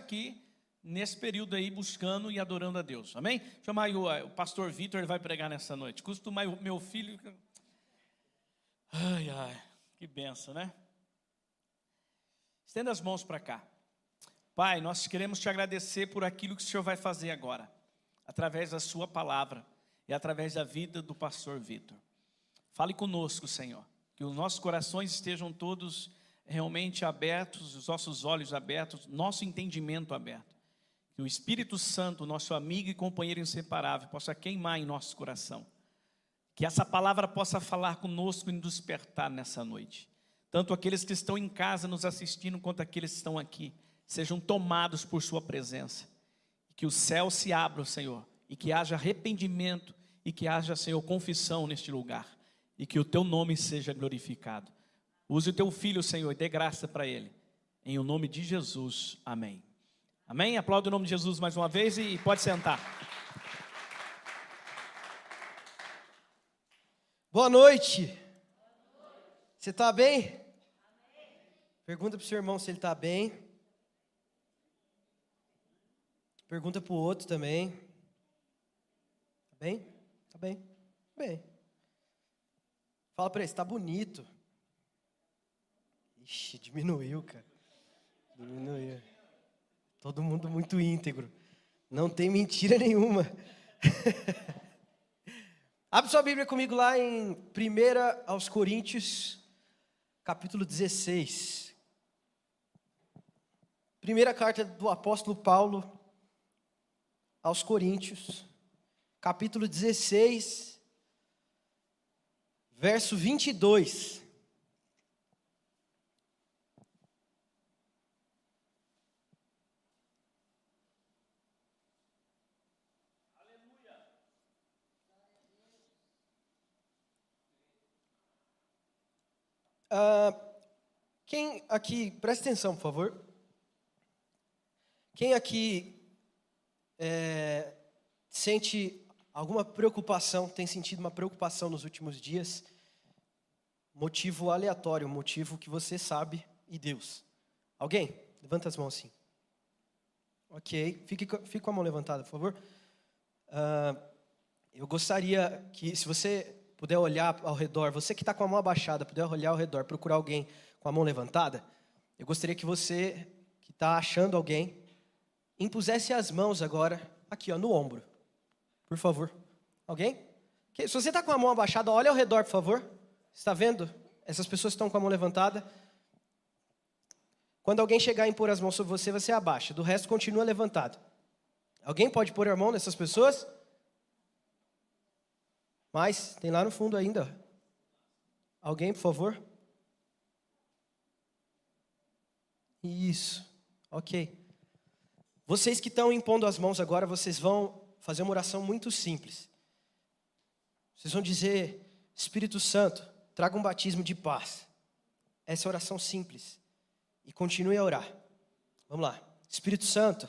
aqui nesse período aí buscando e adorando a Deus. Amém? Chamar o, pastor Vitor, ele vai pregar nessa noite. Costuma o meu filho. Ai, ai, que benção, né? Estenda as mãos para cá. Pai, nós queremos te agradecer por aquilo que o Senhor vai fazer agora, através da Sua palavra e através da vida do pastor Vitor. Fale conosco, Senhor, que os nossos corações estejam todos realmente abertos, os nossos olhos abertos, nosso entendimento aberto. Que o Espírito Santo, nosso amigo e companheiro inseparável, possa queimar em nosso coração. Que essa palavra possa falar conosco e nos despertar nessa noite. Tanto aqueles que estão em casa nos assistindo, quanto aqueles que estão aqui, sejam tomados por Sua presença. Que o céu se abra, Senhor, e que haja arrependimento e que haja, Senhor, confissão neste lugar. E que o Teu nome seja glorificado. Use o teu filho, Senhor, e dê graça para ele. Em o nome de Jesus. Amém. Amém? Aplauda o nome de Jesus mais uma vez e pode sentar. Boa noite. Você está bem? Pergunta para o seu irmão se ele está bem. Pergunta para o outro também. Está bem? Está bem? Tá bem. Fala para ele, está bonito. Ixi, diminuiu, cara. Diminuiu. Todo mundo muito íntegro. Não tem mentira nenhuma. Abre sua Bíblia comigo lá em 1 aos Coríntios, capítulo 16. Primeira carta do apóstolo Paulo aos Coríntios, capítulo 16, verso 22. Uh, quem aqui, preste atenção, por favor. Quem aqui é, sente alguma preocupação, tem sentido uma preocupação nos últimos dias? Motivo aleatório, motivo que você sabe e Deus. Alguém? Levanta as mãos assim. Ok, fique, fique com a mão levantada, por favor. Uh, eu gostaria que, se você puder olhar ao redor, você que está com a mão abaixada, puder olhar ao redor, procurar alguém com a mão levantada, eu gostaria que você, que está achando alguém, impusesse as mãos agora aqui, ó, no ombro. Por favor. Alguém? Se você está com a mão abaixada, olha ao redor, por favor. Está vendo? Essas pessoas estão com a mão levantada. Quando alguém chegar e impor as mãos sobre você, você abaixa. Do resto, continua levantado. Alguém pode pôr a mão nessas pessoas? Mas tem lá no fundo ainda. Alguém, por favor? Isso. Ok. Vocês que estão impondo as mãos agora, vocês vão fazer uma oração muito simples. Vocês vão dizer: Espírito Santo, traga um batismo de paz. Essa é oração simples. E continue a orar. Vamos lá. Espírito Santo,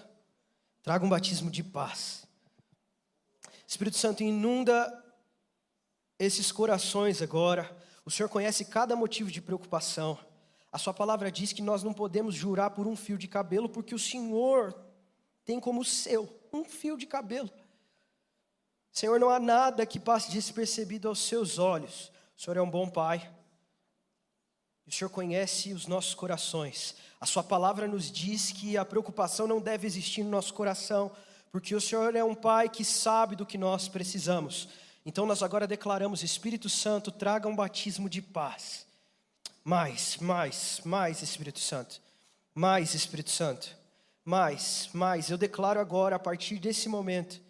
traga um batismo de paz. Espírito Santo, inunda esses corações agora. O Senhor conhece cada motivo de preocupação. A Sua palavra diz que nós não podemos jurar por um fio de cabelo, porque o Senhor tem como seu um fio de cabelo. Senhor, não há nada que passe despercebido aos seus olhos. O Senhor é um bom Pai. O Senhor conhece os nossos corações. A Sua palavra nos diz que a preocupação não deve existir no nosso coração, porque o Senhor é um Pai que sabe do que nós precisamos. Então nós agora declaramos: Espírito Santo, traga um batismo de paz. Mais, mais, mais Espírito Santo. Mais Espírito Santo. Mais, mais. Eu declaro agora, a partir desse momento,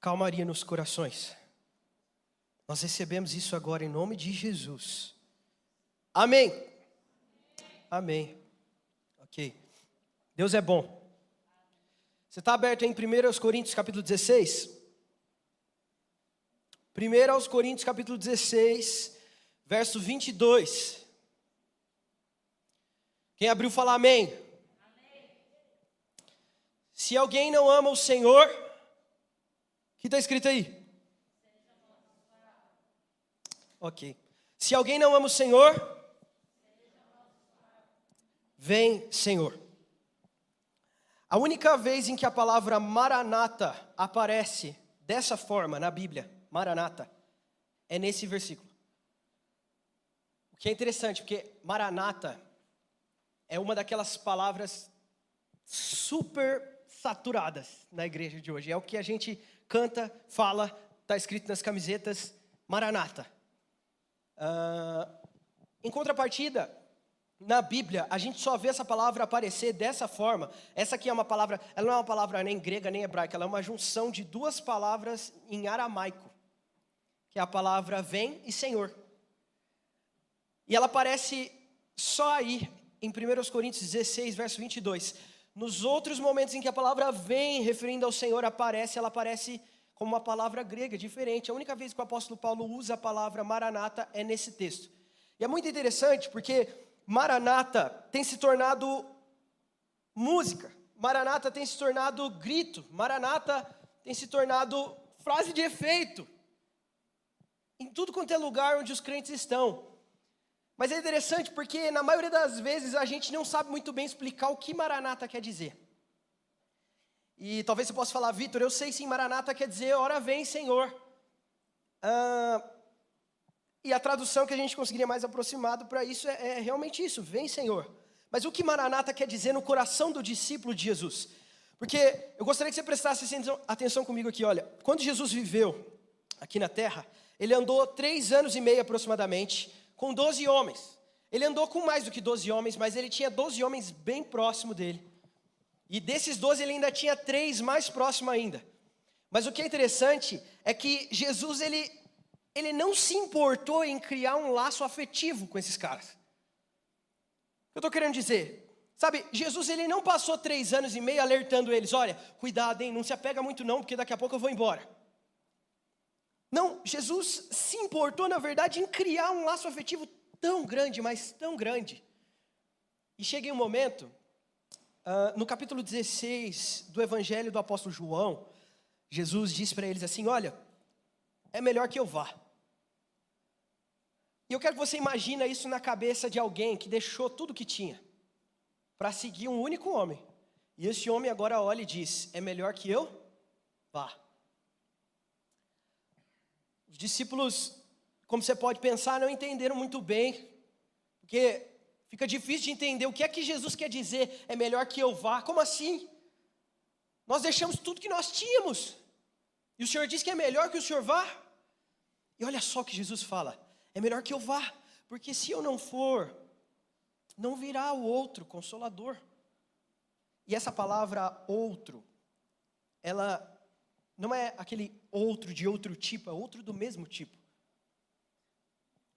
calmaria nos corações. Nós recebemos isso agora em nome de Jesus. Amém. Amém. Ok. Deus é bom. Você está aberto em 1 Coríntios capítulo 16? 1 aos Coríntios capítulo 16, verso 22. Quem abriu fala amém. amém. Se alguém não ama o Senhor, o que está escrito aí? Ok. Se alguém não ama o Senhor, vem, Senhor. A única vez em que a palavra maranata aparece dessa forma na Bíblia, maranata, é nesse versículo. O que é interessante, porque maranata é uma daquelas palavras super saturadas na igreja de hoje. É o que a gente canta, fala, está escrito nas camisetas, maranata. Uh, em contrapartida, na Bíblia, a gente só vê essa palavra aparecer dessa forma. Essa aqui é uma palavra, ela não é uma palavra nem grega nem hebraica, ela é uma junção de duas palavras em aramaico, que é a palavra vem e Senhor. E ela aparece só aí, em 1 Coríntios 16, verso 22. Nos outros momentos em que a palavra vem, referindo ao Senhor, aparece, ela aparece como uma palavra grega, diferente. A única vez que o apóstolo Paulo usa a palavra maranata é nesse texto. E é muito interessante porque Maranata tem se tornado música, Maranata tem se tornado grito, Maranata tem se tornado frase de efeito. Em tudo quanto é lugar onde os crentes estão. Mas é interessante porque na maioria das vezes a gente não sabe muito bem explicar o que Maranata quer dizer. E talvez você possa falar, Vitor, eu sei sim, Maranata quer dizer, ora vem, Senhor. E a tradução que a gente conseguiria mais aproximado para isso é, é, realmente isso: vem, Senhor. Mas o que Maranata quer dizer no coração do discípulo de Jesus? Porque eu gostaria que você prestasse atenção comigo aqui. Olha, quando Jesus viveu aqui na terra, ele andou três anos e meio aproximadamente com doze homens. Ele andou com mais do que doze homens, mas ele tinha doze homens bem próximo dele. E desses doze ele ainda tinha três mais próximo ainda. Mas o que é interessante é que Jesus ele ele não se importou em criar um laço afetivo com esses caras. Eu estou querendo dizer, sabe, Jesus ele não passou três anos e meio alertando eles, olha, cuidado, hein, não se apega muito não, porque daqui a pouco eu vou embora. Não, Jesus se importou, na verdade, em criar um laço afetivo tão grande, mas tão grande. E chega em um momento, uh, no capítulo 16 do Evangelho do apóstolo João, Jesus diz para eles assim: Olha, é melhor que eu vá. E eu quero que você imagine isso na cabeça de alguém que deixou tudo que tinha para seguir um único homem. E esse homem agora olha e diz: É melhor que eu vá. Os discípulos, como você pode pensar, não entenderam muito bem, porque fica difícil de entender o que é que Jesus quer dizer, é melhor que eu vá. Como assim? Nós deixamos tudo que nós tínhamos, e o Senhor diz que é melhor que o Senhor vá. E olha só o que Jesus fala: é melhor que eu vá, porque se eu não for, não virá o outro consolador. E essa palavra outro, ela não é aquele outro de outro tipo, é outro do mesmo tipo.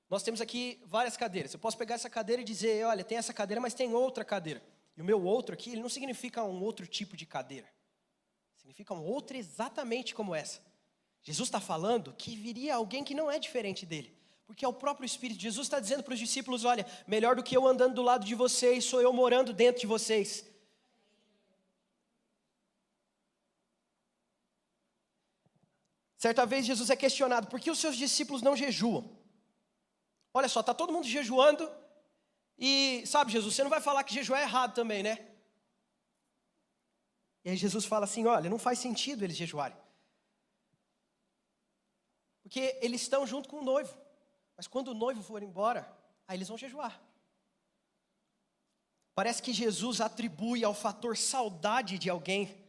Nós temos aqui várias cadeiras. Eu posso pegar essa cadeira e dizer, olha, tem essa cadeira, mas tem outra cadeira. E o meu outro aqui, ele não significa um outro tipo de cadeira. Significa um outro exatamente como essa. Jesus está falando que viria alguém que não é diferente dele. Porque é o próprio Espírito. Jesus está dizendo para os discípulos: olha, melhor do que eu andando do lado de vocês, sou eu morando dentro de vocês. Certa vez Jesus é questionado: por que os seus discípulos não jejuam? Olha só, está todo mundo jejuando. E, sabe, Jesus, você não vai falar que jejuar é errado também, né? E aí Jesus fala assim: olha, não faz sentido eles jejuarem. Porque eles estão junto com o noivo. Mas quando o noivo for embora, aí eles vão jejuar. Parece que Jesus atribui ao fator saudade de alguém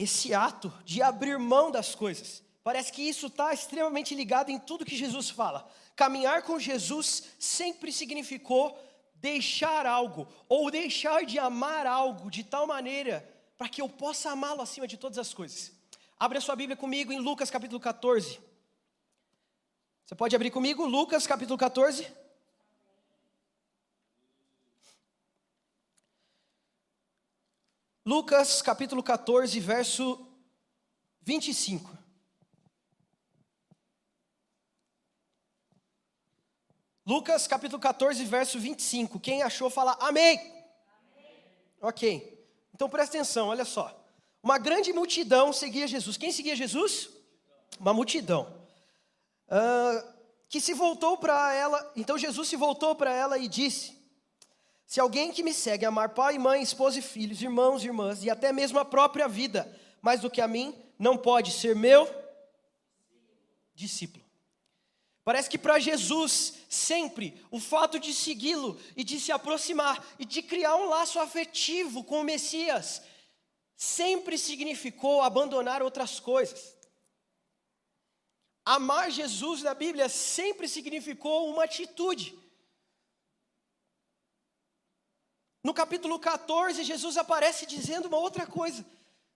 esse ato de abrir mão das coisas. Parece que isso está extremamente ligado em tudo que Jesus fala. Caminhar com Jesus sempre significou deixar algo, ou deixar de amar algo de tal maneira para que eu possa amá-lo acima de todas as coisas. Abre a sua Bíblia comigo em Lucas capítulo 14. Você pode abrir comigo Lucas capítulo 14? Lucas capítulo 14, verso 25. Lucas capítulo 14, verso 25. Quem achou, fala amém. amém. Ok. Então presta atenção, olha só. Uma grande multidão seguia Jesus. Quem seguia Jesus? Uma multidão uh, que se voltou para ela. Então Jesus se voltou para ela e disse: Se alguém que me segue amar pai, mãe, esposa e filhos, irmãos e irmãs, e até mesmo a própria vida, mais do que a mim, não pode ser meu discípulo. Parece que para Jesus, sempre, o fato de segui-lo e de se aproximar e de criar um laço afetivo com o Messias, sempre significou abandonar outras coisas. Amar Jesus na Bíblia sempre significou uma atitude. No capítulo 14, Jesus aparece dizendo uma outra coisa.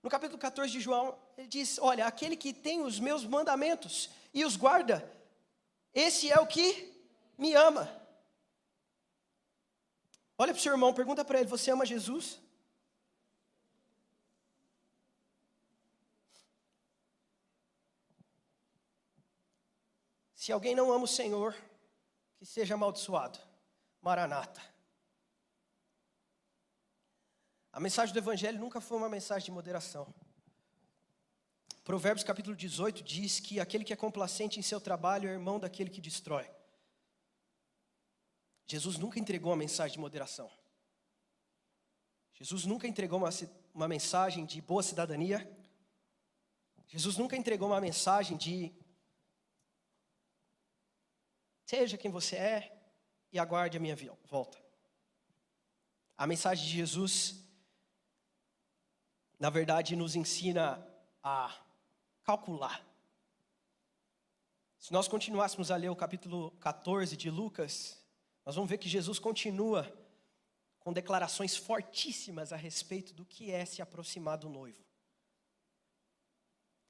No capítulo 14 de João, ele diz: Olha, aquele que tem os meus mandamentos e os guarda, esse é o que me ama. Olha para o seu irmão, pergunta para ele: Você ama Jesus? Se alguém não ama o Senhor, que seja amaldiçoado. Maranata. A mensagem do Evangelho nunca foi uma mensagem de moderação. Provérbios capítulo 18 diz que aquele que é complacente em seu trabalho é irmão daquele que destrói. Jesus nunca entregou uma mensagem de moderação. Jesus nunca entregou uma, uma mensagem de boa cidadania. Jesus nunca entregou uma mensagem de seja quem você é e aguarde a minha volta. A mensagem de Jesus, na verdade, nos ensina a calcular. Se nós continuássemos a ler o capítulo 14 de Lucas, nós vamos ver que Jesus continua com declarações fortíssimas a respeito do que é se aproximar do noivo.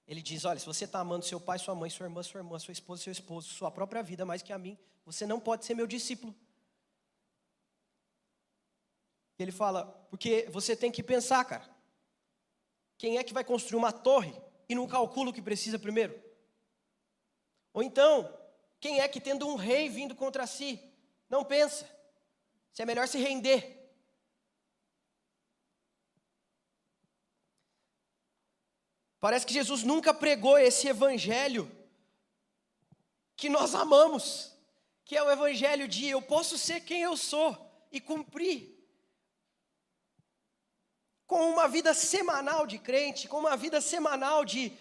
Ele diz: Olha, se você está amando seu pai, sua mãe, sua irmã, sua irmã, sua esposa, seu esposo, sua própria vida mais que a mim, você não pode ser meu discípulo. Ele fala: Porque você tem que pensar, cara. Quem é que vai construir uma torre e não calcula o que precisa primeiro? Ou então, quem é que tendo um rei vindo contra si, não pensa se é melhor se render? Parece que Jesus nunca pregou esse evangelho que nós amamos, que é o evangelho de eu posso ser quem eu sou e cumprir com uma vida semanal de crente, com uma vida semanal de,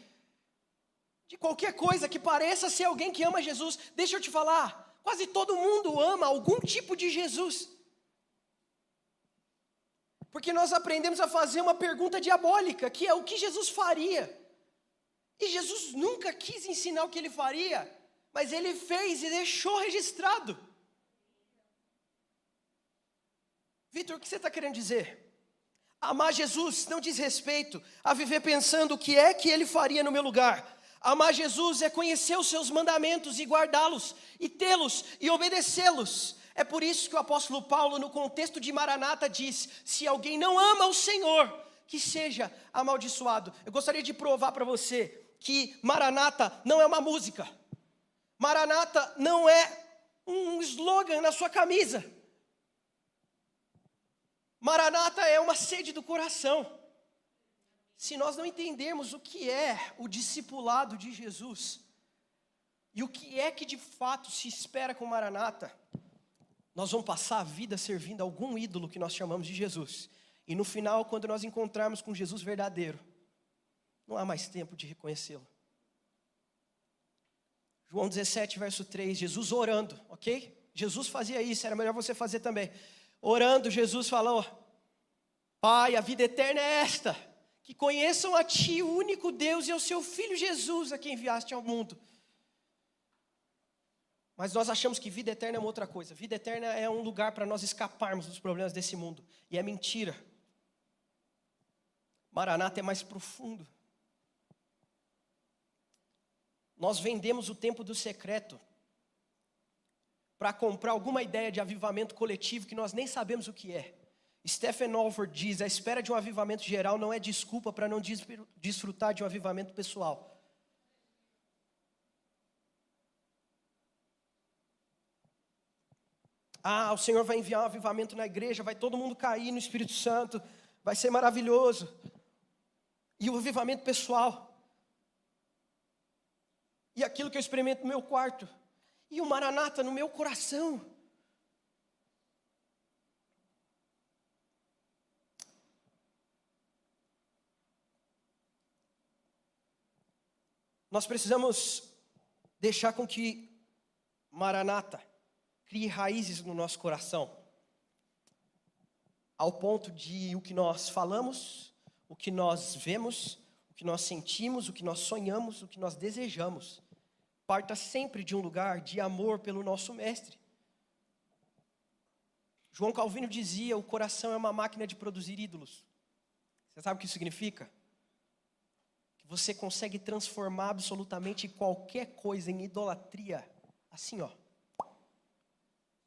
de qualquer coisa que pareça ser alguém que ama Jesus. Deixa eu te falar, quase todo mundo ama algum tipo de Jesus. Porque nós aprendemos a fazer uma pergunta diabólica, que é o que Jesus faria. E Jesus nunca quis ensinar o que ele faria, mas ele fez e deixou registrado. Vitor, o que você está querendo dizer? Amar Jesus não diz respeito a viver pensando o que é que ele faria no meu lugar. Amar Jesus é conhecer os seus mandamentos e guardá-los, e tê-los e obedecê-los. É por isso que o apóstolo Paulo, no contexto de Maranata, diz: se alguém não ama o Senhor, que seja amaldiçoado. Eu gostaria de provar para você que Maranata não é uma música, Maranata não é um slogan na sua camisa. Maranata é uma sede do coração. Se nós não entendermos o que é o discipulado de Jesus e o que é que de fato se espera com Maranata, nós vamos passar a vida servindo algum ídolo que nós chamamos de Jesus. E no final, quando nós encontrarmos com Jesus verdadeiro, não há mais tempo de reconhecê-lo. João 17, verso 3, Jesus orando, ok? Jesus fazia isso, era melhor você fazer também. Orando, Jesus falou: Pai, a vida eterna é esta, que conheçam a Ti, o único Deus, e ao Seu Filho Jesus, a quem enviaste ao mundo. Mas nós achamos que vida eterna é uma outra coisa. Vida eterna é um lugar para nós escaparmos dos problemas desse mundo. E é mentira. Maranata é mais profundo. Nós vendemos o tempo do secreto para comprar alguma ideia de avivamento coletivo que nós nem sabemos o que é. Stephen Alford diz: a espera de um avivamento geral não é desculpa para não desfrutar de um avivamento pessoal. Ah, o Senhor vai enviar um avivamento na igreja, vai todo mundo cair no Espírito Santo, vai ser maravilhoso. E o avivamento pessoal. E aquilo que eu experimento no meu quarto e o Maranata no meu coração. Nós precisamos deixar com que Maranata crie raízes no nosso coração, ao ponto de o que nós falamos, o que nós vemos, o que nós sentimos, o que nós sonhamos, o que nós desejamos, parta sempre de um lugar de amor pelo nosso Mestre. João Calvino dizia: o coração é uma máquina de produzir ídolos. Você sabe o que isso significa? Que você consegue transformar absolutamente qualquer coisa em idolatria, assim, ó,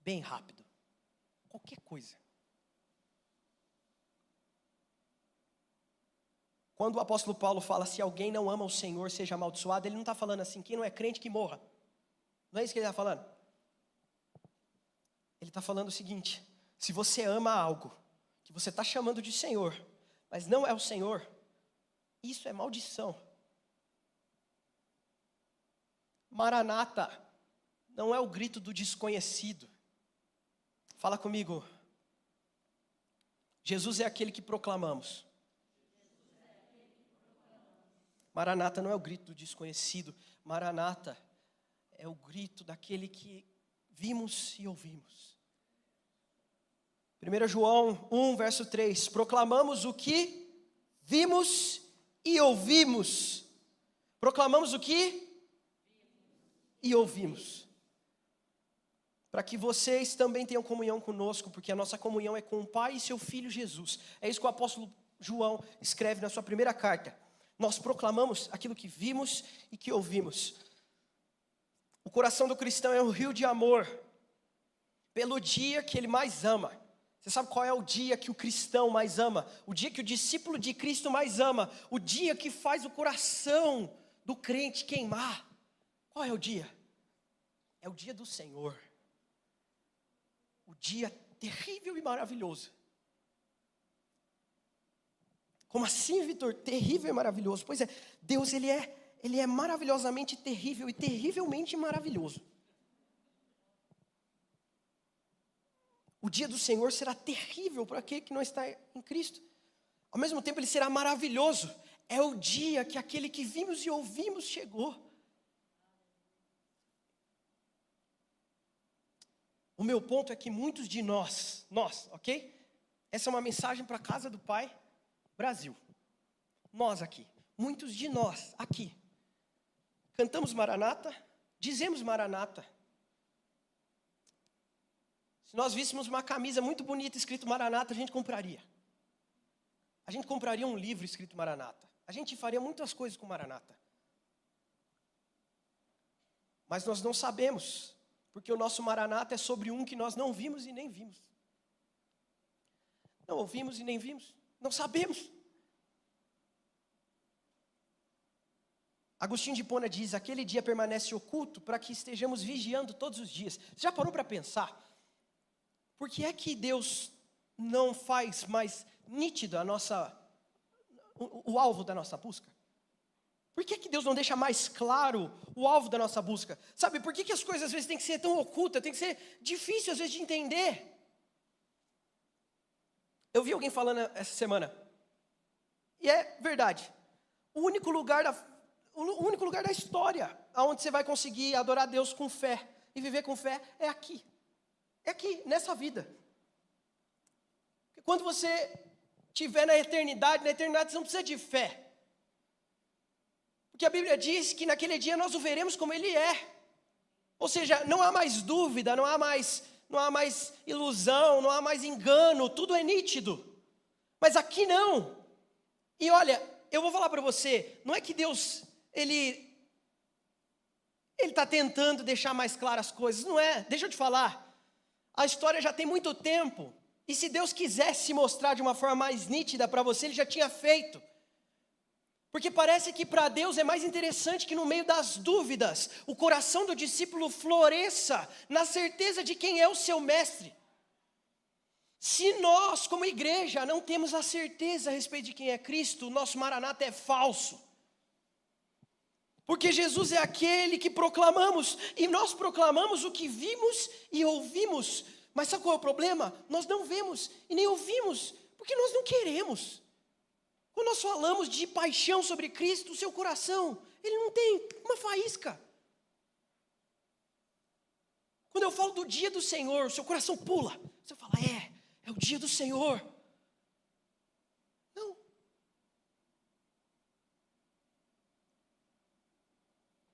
bem rápido. Qualquer coisa. Quando o apóstolo Paulo fala se alguém não ama o Senhor, seja amaldiçoado, ele não está falando assim, quem não é crente que morra. Não é isso que ele está falando. Ele está falando o seguinte: se você ama algo que você está chamando de Senhor, mas não é o Senhor, isso é maldição. Maranata não é o grito do desconhecido. Fala comigo. Jesus é aquele que proclamamos. Maranata não é o grito do desconhecido, Maranata é o grito daquele que vimos e ouvimos. 1 João 1, verso 3: Proclamamos o que vimos e ouvimos. Proclamamos o que? E ouvimos. Para que vocês também tenham comunhão conosco, porque a nossa comunhão é com o Pai e seu Filho Jesus. É isso que o apóstolo João escreve na sua primeira carta. Nós proclamamos aquilo que vimos e que ouvimos. O coração do cristão é um rio de amor, pelo dia que ele mais ama. Você sabe qual é o dia que o cristão mais ama? O dia que o discípulo de Cristo mais ama? O dia que faz o coração do crente queimar? Qual é o dia? É o dia do Senhor. O dia terrível e maravilhoso como assim, Vitor? Terrível e maravilhoso. Pois é, Deus ele é, ele é maravilhosamente terrível e terrivelmente maravilhoso. O dia do Senhor será terrível para aquele que não está em Cristo. Ao mesmo tempo, ele será maravilhoso. É o dia que aquele que vimos e ouvimos chegou. O meu ponto é que muitos de nós, nós, ok? Essa é uma mensagem para a casa do Pai. Brasil. Nós aqui, muitos de nós aqui, cantamos Maranata, dizemos Maranata. Se nós víssemos uma camisa muito bonita escrito Maranata, a gente compraria. A gente compraria um livro escrito Maranata. A gente faria muitas coisas com Maranata. Mas nós não sabemos, porque o nosso Maranata é sobre um que nós não vimos e nem vimos. Não ouvimos e nem vimos. Não sabemos. Agostinho de Pona diz: aquele dia permanece oculto para que estejamos vigiando todos os dias. Você já parou para pensar? Por que é que Deus não faz mais nítido a nossa, o, o alvo da nossa busca? Por que, é que Deus não deixa mais claro o alvo da nossa busca? Sabe, por que, que as coisas às vezes têm que ser tão ocultas, tem que ser difícil às vezes de entender? Eu vi alguém falando essa semana, e é verdade. O único lugar da, o único lugar da história onde você vai conseguir adorar Deus com fé e viver com fé é aqui. É aqui, nessa vida. Quando você estiver na eternidade, na eternidade você não precisa de fé. Porque a Bíblia diz que naquele dia nós o veremos como ele é. Ou seja, não há mais dúvida, não há mais não há mais ilusão, não há mais engano, tudo é nítido. Mas aqui não. E olha, eu vou falar para você, não é que Deus ele ele está tentando deixar mais claras as coisas, não é? Deixa eu te falar. A história já tem muito tempo. E se Deus quisesse mostrar de uma forma mais nítida para você, ele já tinha feito. Porque parece que para Deus é mais interessante que no meio das dúvidas, o coração do discípulo floresça na certeza de quem é o seu mestre. Se nós, como igreja, não temos a certeza a respeito de quem é Cristo, o nosso maranata é falso. Porque Jesus é aquele que proclamamos, e nós proclamamos o que vimos e ouvimos. Mas sabe qual é o problema? Nós não vemos e nem ouvimos, porque nós não queremos. Quando nós falamos de paixão sobre Cristo, o seu coração, Ele não tem uma faísca. Quando eu falo do dia do Senhor, o seu coração pula. Você fala, é, é o dia do Senhor. Não.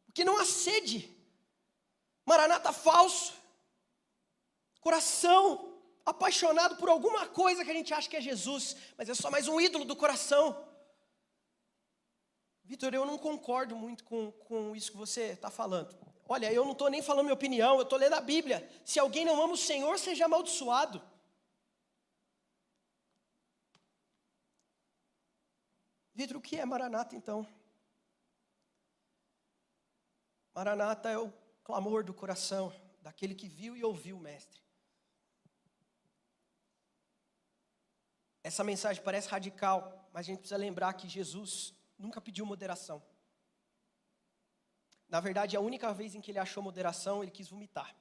Porque não há sede. Maranata falso. Coração apaixonado por alguma coisa que a gente acha que é Jesus, mas é só mais um ídolo do coração. Vitor, eu não concordo muito com, com isso que você está falando. Olha, eu não estou nem falando minha opinião, eu estou lendo a Bíblia. Se alguém não ama o Senhor, seja amaldiçoado. Vitor, o que é Maranata então? Maranata é o clamor do coração daquele que viu e ouviu o Mestre. Essa mensagem parece radical, mas a gente precisa lembrar que Jesus nunca pediu moderação. Na verdade, a única vez em que ele achou moderação, ele quis vomitar.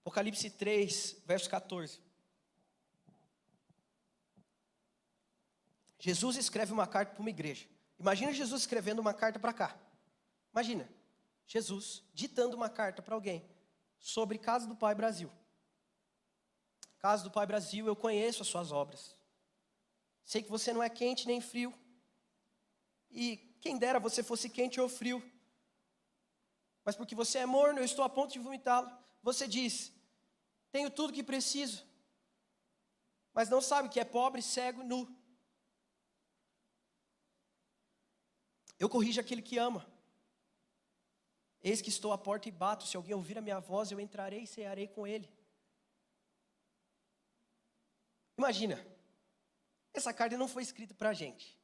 Apocalipse 3, verso 14. Jesus escreve uma carta para uma igreja. Imagina Jesus escrevendo uma carta para cá. Imagina, Jesus ditando uma carta para alguém sobre Casa do Pai Brasil. Casa do Pai Brasil, eu conheço as suas obras. Sei que você não é quente nem frio. E quem dera você fosse quente ou frio. Mas porque você é morno, eu estou a ponto de vomitá-lo. Você diz: Tenho tudo que preciso. Mas não sabe que é pobre, cego, nu. Eu corrijo aquele que ama. Eis que estou à porta e bato. Se alguém ouvir a minha voz, eu entrarei e cearei com ele. Imagina, essa carta não foi escrita para a gente,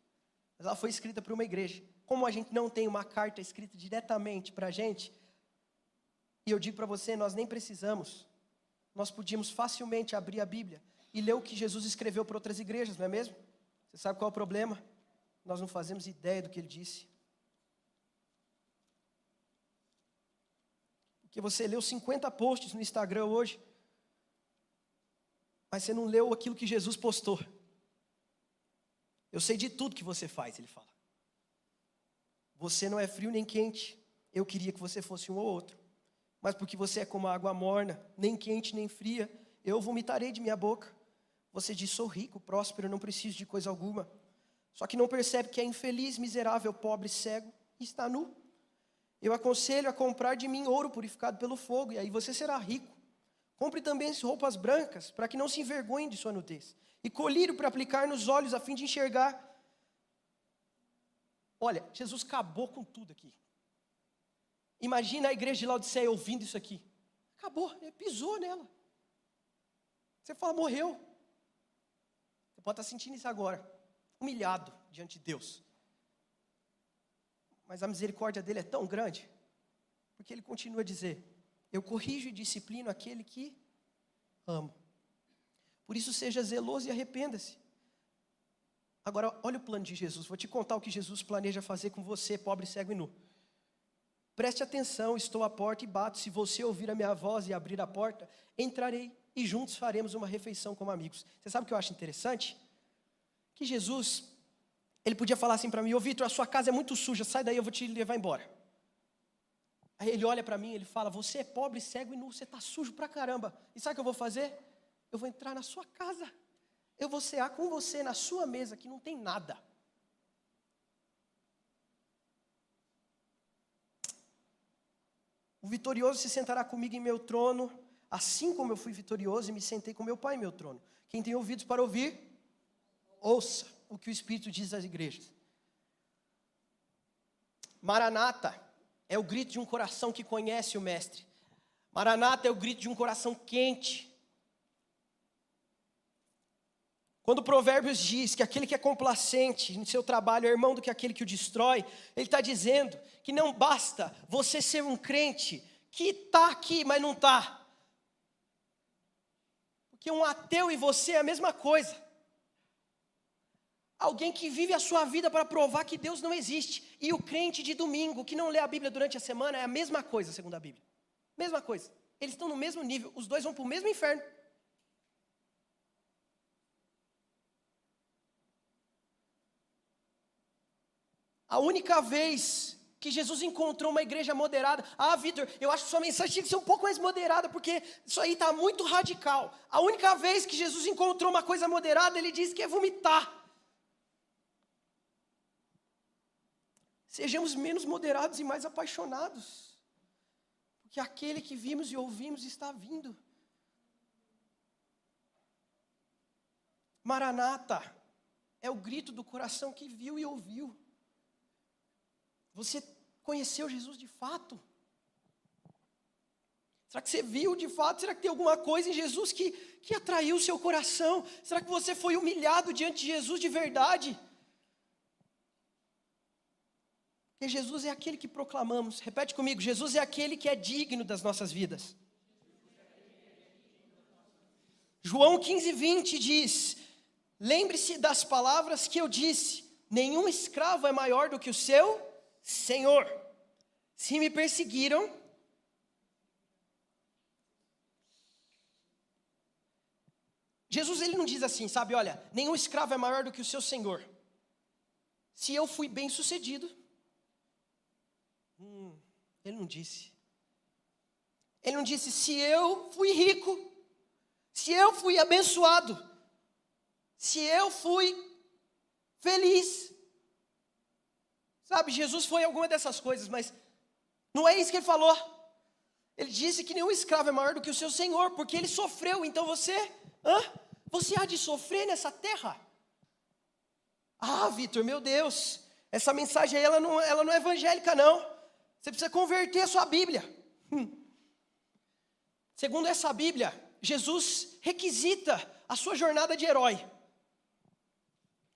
mas ela foi escrita para uma igreja. Como a gente não tem uma carta escrita diretamente para a gente, e eu digo para você, nós nem precisamos, nós podíamos facilmente abrir a Bíblia e ler o que Jesus escreveu para outras igrejas, não é mesmo? Você sabe qual é o problema? Nós não fazemos ideia do que ele disse. Porque você leu 50 posts no Instagram hoje, mas você não leu aquilo que Jesus postou. Eu sei de tudo que você faz, ele fala. Você não é frio nem quente. Eu queria que você fosse um ou outro. Mas porque você é como a água morna, nem quente nem fria, eu vomitarei de minha boca. Você diz: sou rico, próspero, não preciso de coisa alguma. Só que não percebe que é infeliz, miserável, pobre, cego e está nu. Eu aconselho a comprar de mim ouro purificado pelo fogo, e aí você será rico. Compre também roupas brancas, para que não se envergonhe de sua nudez. E colírio para aplicar nos olhos, a fim de enxergar. Olha, Jesus acabou com tudo aqui. Imagina a igreja de Laodiceia ouvindo isso aqui. Acabou, ele pisou nela. Você fala, morreu. Você pode estar sentindo isso agora, humilhado diante de Deus. Mas a misericórdia dele é tão grande, porque ele continua a dizer: eu corrijo e disciplino aquele que amo. Por isso, seja zeloso e arrependa-se. Agora, olha o plano de Jesus. Vou te contar o que Jesus planeja fazer com você, pobre, cego e nu. Preste atenção, estou à porta e bato. Se você ouvir a minha voz e abrir a porta, entrarei e juntos faremos uma refeição como amigos. Você sabe o que eu acho interessante? Que Jesus, ele podia falar assim para mim: Ô Vitor, a sua casa é muito suja, sai daí, eu vou te levar embora. Aí ele olha para mim, ele fala: Você é pobre, cego e nu, você está sujo pra caramba. E sabe o que eu vou fazer? Eu vou entrar na sua casa. Eu vou cear com você na sua mesa, que não tem nada. O vitorioso se sentará comigo em meu trono, assim como eu fui vitorioso e me sentei com meu Pai em meu trono. Quem tem ouvidos para ouvir, ouça o que o Espírito diz às igrejas. Maranata é o grito de um coração que conhece o Mestre. Maranata é o grito de um coração quente. Quando o Provérbios diz que aquele que é complacente em seu trabalho é irmão do que aquele que o destrói, ele está dizendo que não basta você ser um crente que está aqui, mas não está. Porque um ateu e você é a mesma coisa. Alguém que vive a sua vida para provar que Deus não existe. E o crente de domingo, que não lê a Bíblia durante a semana, é a mesma coisa, segundo a Bíblia. Mesma coisa. Eles estão no mesmo nível, os dois vão para o mesmo inferno. a única vez que Jesus encontrou uma igreja moderada. Ah, Vitor, eu acho que sua mensagem tinha que ser um pouco mais moderada, porque isso aí está muito radical. A única vez que Jesus encontrou uma coisa moderada, ele disse que é vomitar. Sejamos menos moderados e mais apaixonados, porque aquele que vimos e ouvimos está vindo. Maranata é o grito do coração que viu e ouviu. Você conheceu Jesus de fato? Será que você viu de fato? Será que tem alguma coisa em Jesus que, que atraiu o seu coração? Será que você foi humilhado diante de Jesus de verdade? Porque Jesus é aquele que proclamamos. Repete comigo: Jesus é aquele que é digno das nossas vidas. João 15, 20 diz: Lembre-se das palavras que eu disse: nenhum escravo é maior do que o seu Senhor, se me perseguiram, Jesus ele não diz assim, sabe, olha, nenhum escravo é maior do que o seu senhor. Se eu fui bem sucedido, hum, ele não disse. Ele não disse se eu fui rico, se eu fui abençoado, se eu fui feliz, Sabe, Jesus foi alguma dessas coisas, mas não é isso que ele falou. Ele disse que nenhum escravo é maior do que o seu senhor, porque ele sofreu. Então você, hã? Você há de sofrer nessa terra? Ah, Vitor, meu Deus, essa mensagem aí ela não, ela não é evangélica, não. Você precisa converter a sua Bíblia. Hum. Segundo essa Bíblia, Jesus requisita a sua jornada de herói.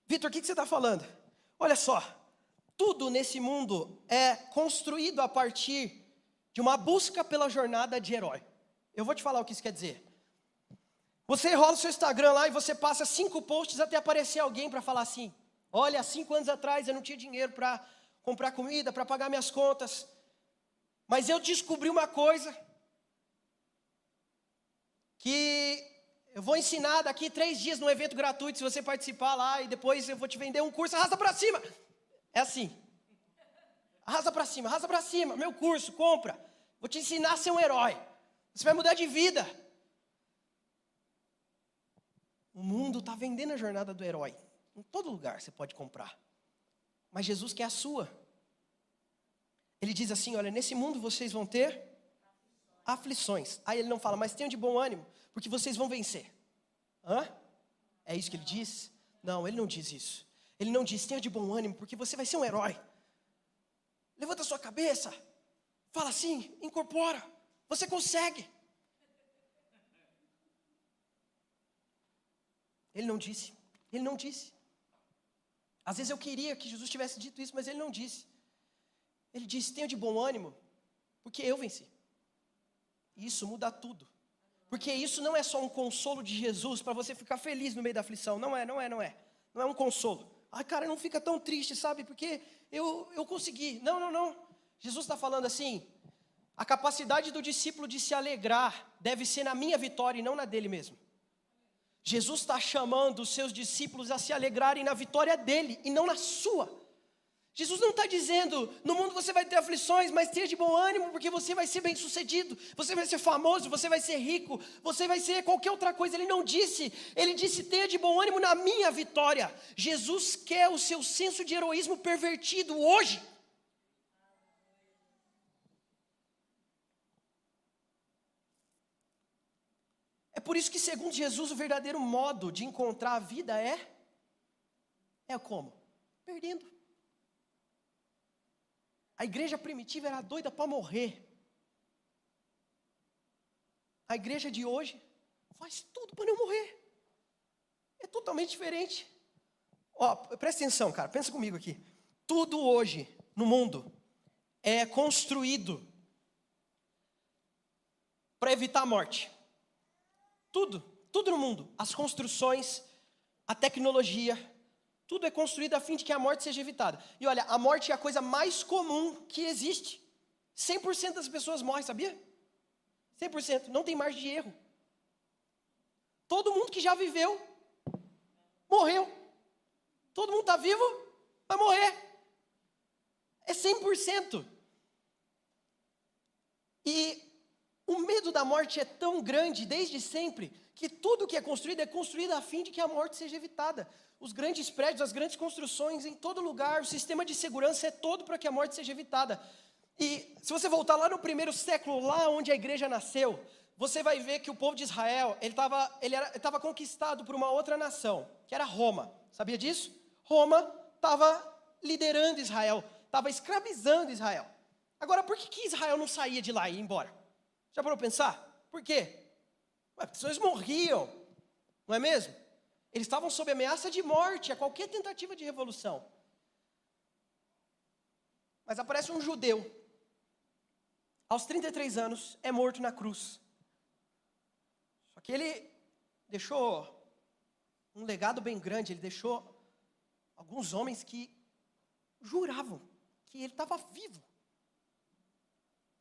Vitor, o que, que você está falando? Olha só, tudo nesse mundo é construído a partir de uma busca pela jornada de herói. Eu vou te falar o que isso quer dizer. Você rola o seu Instagram lá e você passa cinco posts até aparecer alguém para falar assim: Olha, cinco anos atrás eu não tinha dinheiro para comprar comida, para pagar minhas contas, mas eu descobri uma coisa que eu vou ensinar daqui três dias num evento gratuito, se você participar lá, e depois eu vou te vender um curso, arrasta para cima. É assim. Arrasa para cima, arrasa para cima. Meu curso, compra. Vou te ensinar a ser um herói. Você vai mudar de vida. O mundo está vendendo a jornada do herói. Em todo lugar você pode comprar. Mas Jesus quer a sua. Ele diz assim: Olha, nesse mundo vocês vão ter aflições. Aí ele não fala, mas tenham de bom ânimo, porque vocês vão vencer. Hã? É isso que ele diz? Não, ele não diz isso. Ele não diz, tenha de bom ânimo, porque você vai ser um herói. Levanta a sua cabeça, fala assim, incorpora, você consegue. Ele não disse, ele não disse. Às vezes eu queria que Jesus tivesse dito isso, mas ele não disse. Ele disse: tenha de bom ânimo, porque eu venci. Isso muda tudo. Porque isso não é só um consolo de Jesus para você ficar feliz no meio da aflição. Não é, não é, não é. Não é um consolo. Ai, cara, não fica tão triste, sabe? Porque eu, eu consegui. Não, não, não. Jesus está falando assim: a capacidade do discípulo de se alegrar deve ser na minha vitória e não na dele mesmo. Jesus está chamando os seus discípulos a se alegrarem na vitória dele e não na sua. Jesus não está dizendo, no mundo você vai ter aflições, mas tenha de bom ânimo, porque você vai ser bem sucedido, você vai ser famoso, você vai ser rico, você vai ser qualquer outra coisa. Ele não disse, ele disse, tenha de bom ânimo na minha vitória. Jesus quer o seu senso de heroísmo pervertido hoje. É por isso que, segundo Jesus, o verdadeiro modo de encontrar a vida é. É como? Perdendo. A igreja primitiva era doida para morrer. A igreja de hoje faz tudo para não morrer. É totalmente diferente. Ó, presta atenção, cara, pensa comigo aqui. Tudo hoje no mundo é construído para evitar a morte. Tudo, tudo no mundo, as construções, a tecnologia, tudo é construído a fim de que a morte seja evitada. E olha, a morte é a coisa mais comum que existe. 100% das pessoas morrem, sabia? 100%, não tem margem de erro. Todo mundo que já viveu, morreu. Todo mundo está vivo, vai morrer. 100%. E o medo da morte é tão grande desde sempre que tudo que é construído é construído a fim de que a morte seja evitada. Os grandes prédios, as grandes construções, em todo lugar, o sistema de segurança é todo para que a morte seja evitada. E se você voltar lá no primeiro século, lá onde a igreja nasceu, você vai ver que o povo de Israel ele estava ele estava conquistado por uma outra nação, que era Roma. Sabia disso? Roma estava liderando Israel, estava escravizando Israel. Agora, por que, que Israel não saía de lá e ia embora? Já parou pensar? Por quê? As pessoas morriam, não é mesmo? Eles estavam sob ameaça de morte a qualquer tentativa de revolução. Mas aparece um judeu, aos 33 anos, é morto na cruz. Só que ele deixou um legado bem grande, ele deixou alguns homens que juravam que ele estava vivo.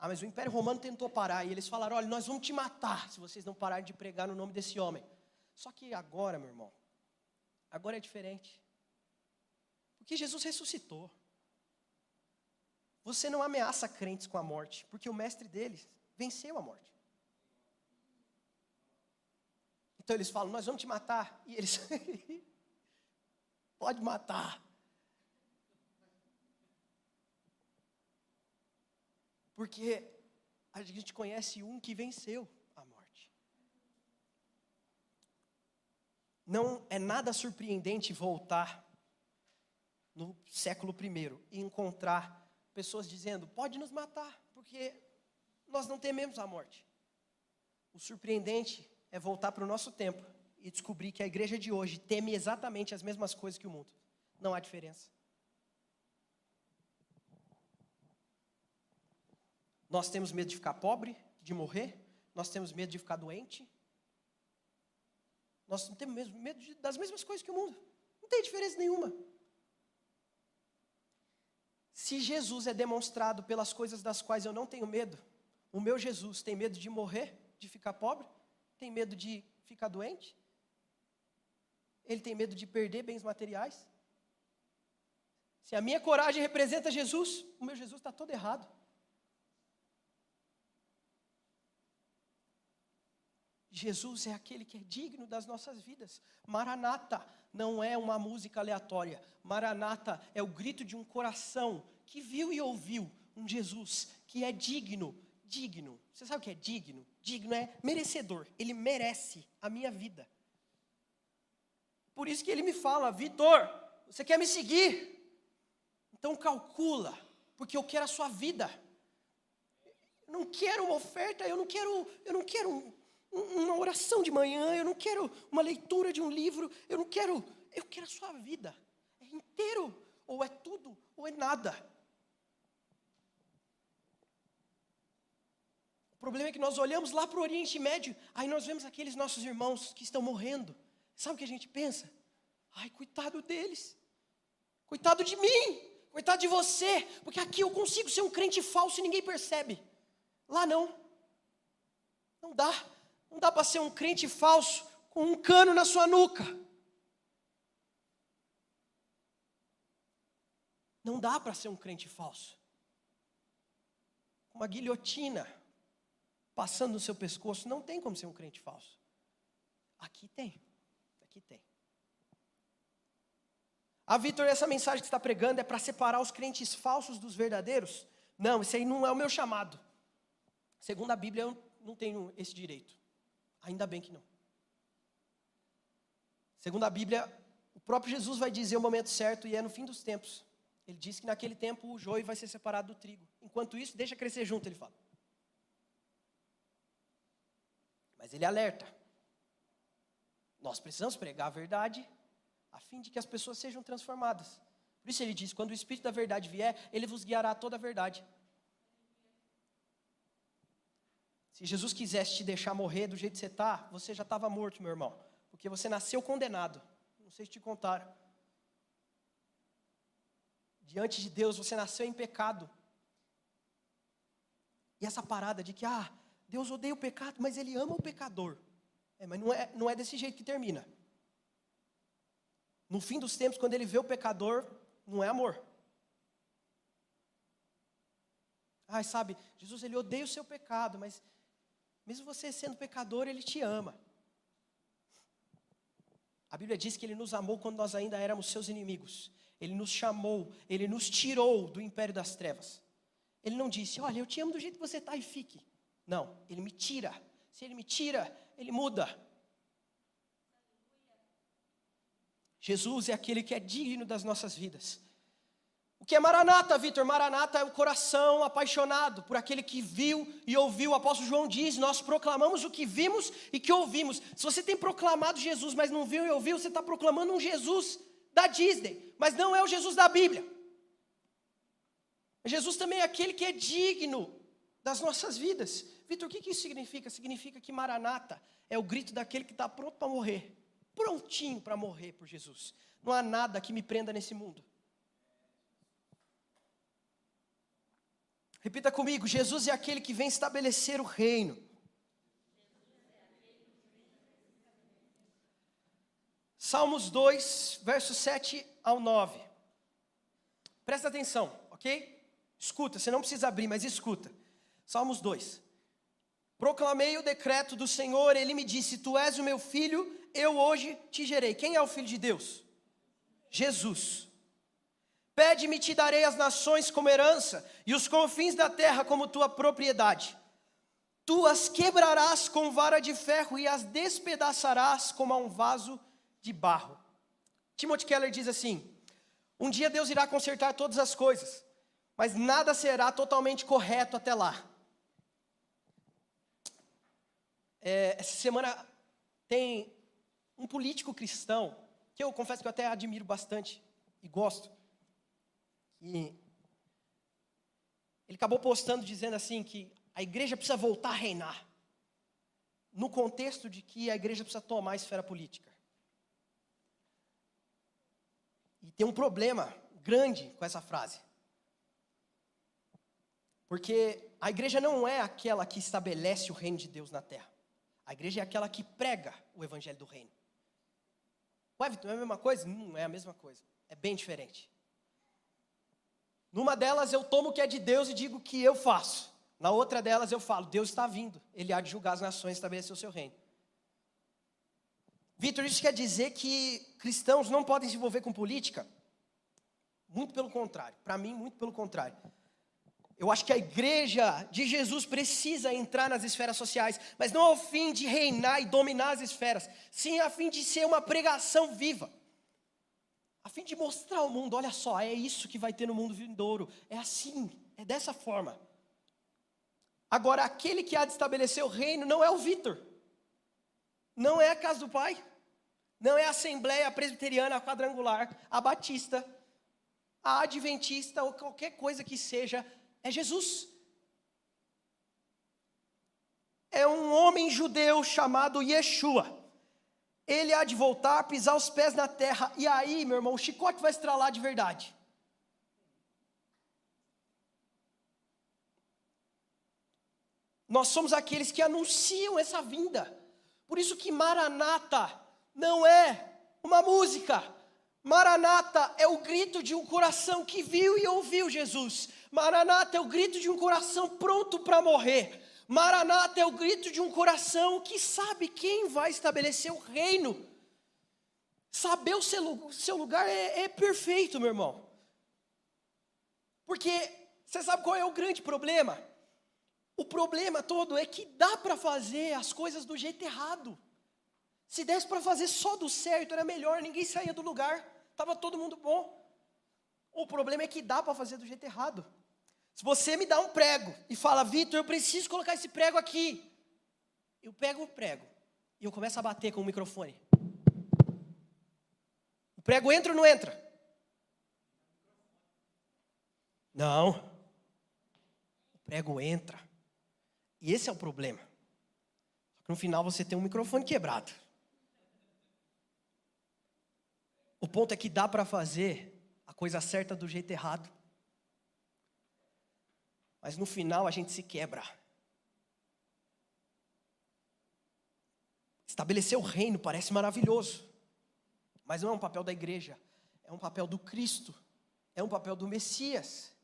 Ah, mas o Império Romano tentou parar e eles falaram: olha, nós vamos te matar se vocês não pararem de pregar no nome desse homem. Só que agora, meu irmão, agora é diferente. Porque Jesus ressuscitou. Você não ameaça crentes com a morte, porque o mestre deles venceu a morte. Então eles falam: Nós vamos te matar. E eles, pode matar. Porque a gente conhece um que venceu a morte. Não é nada surpreendente voltar no século I e encontrar pessoas dizendo: pode nos matar, porque nós não tememos a morte. O surpreendente é voltar para o nosso tempo e descobrir que a igreja de hoje teme exatamente as mesmas coisas que o mundo. Não há diferença. Nós temos medo de ficar pobre, de morrer, nós temos medo de ficar doente. Nós temos medo de, das mesmas coisas que o mundo. Não tem diferença nenhuma. Se Jesus é demonstrado pelas coisas das quais eu não tenho medo, o meu Jesus tem medo de morrer, de ficar pobre, tem medo de ficar doente, ele tem medo de perder bens materiais. Se a minha coragem representa Jesus, o meu Jesus está todo errado. Jesus é aquele que é digno das nossas vidas. Maranata não é uma música aleatória. Maranata é o grito de um coração que viu e ouviu um Jesus que é digno, digno. Você sabe o que é digno? Digno é merecedor. Ele merece a minha vida. Por isso que ele me fala, Vitor, você quer me seguir? Então calcula, porque eu quero a sua vida. Eu não quero uma oferta, eu não quero, eu não quero um, uma oração de manhã, eu não quero uma leitura de um livro, eu não quero, eu quero a sua vida. É inteiro, ou é tudo, ou é nada. O problema é que nós olhamos lá para o Oriente Médio, aí nós vemos aqueles nossos irmãos que estão morrendo. Sabe o que a gente pensa? Ai, coitado deles. Coitado de mim. Coitado de você. Porque aqui eu consigo ser um crente falso e ninguém percebe. Lá não. Não dá. Não dá para ser um crente falso com um cano na sua nuca. Não dá para ser um crente falso. Uma guilhotina passando no seu pescoço, não tem como ser um crente falso. Aqui tem. Aqui tem. Ah, Vitor, essa mensagem que está pregando é para separar os crentes falsos dos verdadeiros? Não, isso aí não é o meu chamado. Segundo a Bíblia, eu não tenho esse direito. Ainda bem que não. Segundo a Bíblia, o próprio Jesus vai dizer o momento certo e é no fim dos tempos. Ele diz que naquele tempo o joio vai ser separado do trigo. Enquanto isso, deixa crescer junto, ele fala. Mas ele alerta. Nós precisamos pregar a verdade a fim de que as pessoas sejam transformadas. Por isso ele diz: quando o Espírito da verdade vier, ele vos guiará a toda a verdade. Se Jesus quisesse te deixar morrer do jeito que você está, você já estava morto, meu irmão. Porque você nasceu condenado. Não sei se te contaram. Diante de Deus, você nasceu em pecado. E essa parada de que, ah, Deus odeia o pecado, mas Ele ama o pecador. É, mas não é, não é desse jeito que termina. No fim dos tempos, quando Ele vê o pecador, não é amor. Ai, sabe, Jesus ele odeia o seu pecado, mas mesmo você sendo pecador, ele te ama. A Bíblia diz que ele nos amou quando nós ainda éramos seus inimigos. Ele nos chamou, ele nos tirou do império das trevas. Ele não disse, olha, eu te amo do jeito que você está e fique. Não, ele me tira. Se ele me tira, ele muda. Jesus é aquele que é digno das nossas vidas. O que é Maranata, Vitor? Maranata é o coração apaixonado por aquele que viu e ouviu. O apóstolo João diz: Nós proclamamos o que vimos e que ouvimos. Se você tem proclamado Jesus, mas não viu e ouviu, você está proclamando um Jesus da Disney, mas não é o Jesus da Bíblia. Jesus também é aquele que é digno das nossas vidas. Vitor, o que isso significa? Significa que Maranata é o grito daquele que está pronto para morrer, prontinho para morrer por Jesus. Não há nada que me prenda nesse mundo. Repita comigo: Jesus é aquele que vem estabelecer o reino. Salmos 2, versos 7 ao 9. Presta atenção, ok? Escuta, você não precisa abrir, mas escuta. Salmos 2. Proclamei o decreto do Senhor, ele me disse: Tu és o meu filho, eu hoje te gerei. Quem é o filho de Deus? Jesus. Pede-me, te darei as nações como herança, e os confins da terra como tua propriedade. Tu as quebrarás com vara de ferro e as despedaçarás como a um vaso de barro. Timothy Keller diz assim: Um dia Deus irá consertar todas as coisas, mas nada será totalmente correto até lá. É, essa semana tem um político cristão, que eu confesso que eu até admiro bastante e gosto, e ele acabou postando dizendo assim que a igreja precisa voltar a reinar. No contexto de que a igreja precisa tomar a esfera política. E tem um problema grande com essa frase. Porque a igreja não é aquela que estabelece o reino de Deus na terra. A igreja é aquela que prega o evangelho do reino. Ué, Vitor, é a mesma coisa? Não é a mesma coisa. É bem diferente. Numa delas eu tomo o que é de Deus e digo que eu faço. Na outra delas eu falo, Deus está vindo, Ele há de julgar as nações e estabelecer o seu reino. Vitor, isso quer dizer que cristãos não podem se envolver com política? Muito pelo contrário. Para mim, muito pelo contrário. Eu acho que a igreja de Jesus precisa entrar nas esferas sociais, mas não ao fim de reinar e dominar as esferas, sim a fim de ser uma pregação viva a fim de mostrar ao mundo: olha só, é isso que vai ter no mundo vindouro. É assim, é dessa forma. Agora, aquele que há de estabelecer o reino não é o Vitor, não é a casa do Pai, não é a Assembleia Presbiteriana Quadrangular, a Batista, a Adventista ou qualquer coisa que seja, é Jesus. É um homem judeu chamado Yeshua ele há de voltar, pisar os pés na terra, e aí, meu irmão, o chicote vai estralar de verdade. Nós somos aqueles que anunciam essa vinda. Por isso que Maranata não é uma música. Maranata é o grito de um coração que viu e ouviu Jesus. Maranata é o grito de um coração pronto para morrer. Maranata é o grito de um coração que sabe quem vai estabelecer o reino. Saber o seu, seu lugar é, é perfeito, meu irmão. Porque você sabe qual é o grande problema? O problema todo é que dá para fazer as coisas do jeito errado. Se desse para fazer só do certo, era melhor, ninguém saía do lugar, estava todo mundo bom. O problema é que dá para fazer do jeito errado. Se você me dá um prego e fala, Vitor, eu preciso colocar esse prego aqui. Eu pego o prego e eu começo a bater com o microfone. O prego entra ou não entra? Não. O prego entra. E esse é o problema. No final você tem um microfone quebrado. O ponto é que dá para fazer a coisa certa do jeito errado mas no final a gente se quebra. Estabelecer o reino parece maravilhoso, mas não é um papel da igreja, é um papel do Cristo, é um papel do Messias.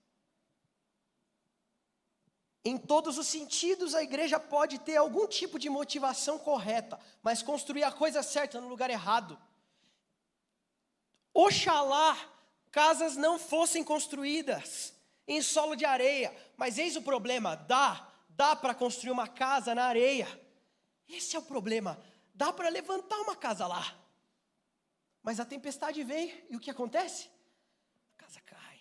Em todos os sentidos, a igreja pode ter algum tipo de motivação correta, mas construir a coisa certa no lugar errado. Oxalá casas não fossem construídas em solo de areia, mas eis o problema: dá, dá para construir uma casa na areia. Esse é o problema. Dá para levantar uma casa lá. Mas a tempestade vem e o que acontece? A casa cai.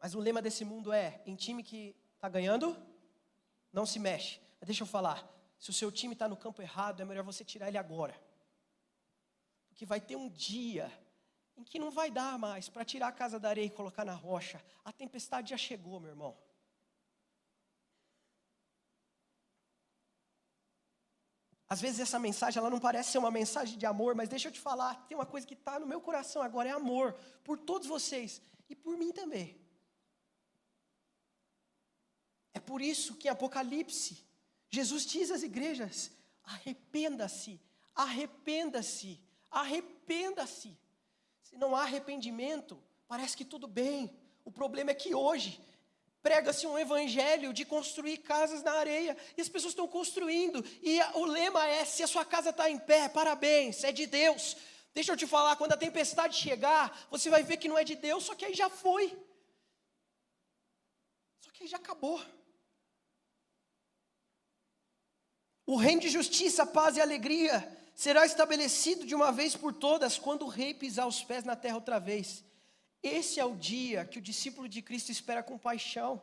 Mas o lema desse mundo é: em time que está ganhando, não se mexe. Deixa eu falar: se o seu time está no campo errado, é melhor você tirar ele agora. Porque vai ter um dia em que não vai dar mais para tirar a casa da areia e colocar na rocha. A tempestade já chegou, meu irmão. Às vezes essa mensagem ela não parece ser uma mensagem de amor, mas deixa eu te falar, tem uma coisa que está no meu coração agora, é amor por todos vocês e por mim também. É por isso que em Apocalipse, Jesus diz às igrejas: arrependa-se, arrependa-se, arrependa-se. Se não há arrependimento, parece que tudo bem. O problema é que hoje prega-se um evangelho de construir casas na areia, e as pessoas estão construindo, e o lema é: se a sua casa está em pé, parabéns, é de Deus. Deixa eu te falar, quando a tempestade chegar, você vai ver que não é de Deus, só que aí já foi. Só que aí já acabou. O reino de justiça, paz e alegria será estabelecido de uma vez por todas quando o rei pisar os pés na terra outra vez. Esse é o dia que o discípulo de Cristo espera com paixão.